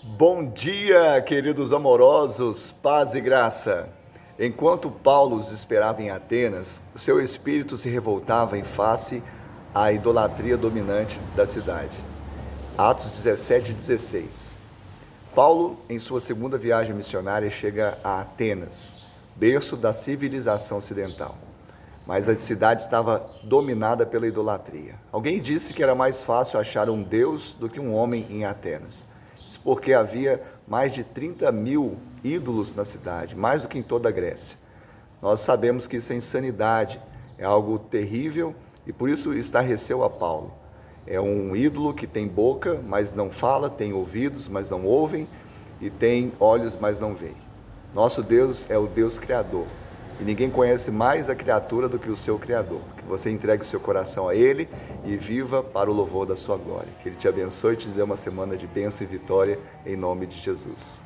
Bom dia, queridos amorosos, paz e graça. Enquanto Paulo os esperava em Atenas, seu espírito se revoltava em face à idolatria dominante da cidade. Atos 17 e 16. Paulo, em sua segunda viagem missionária, chega a Atenas, berço da civilização ocidental. Mas a cidade estava dominada pela idolatria. Alguém disse que era mais fácil achar um Deus do que um homem em Atenas. Isso porque havia mais de 30 mil ídolos na cidade, mais do que em toda a Grécia. Nós sabemos que isso é insanidade, é algo terrível e por isso estarreceu a Paulo. É um ídolo que tem boca, mas não fala, tem ouvidos, mas não ouvem, e tem olhos, mas não veem. Nosso Deus é o Deus Criador. E ninguém conhece mais a criatura do que o seu Criador. Que você entregue o seu coração a Ele e viva para o louvor da sua glória. Que Ele te abençoe e te dê uma semana de bênção e vitória em nome de Jesus.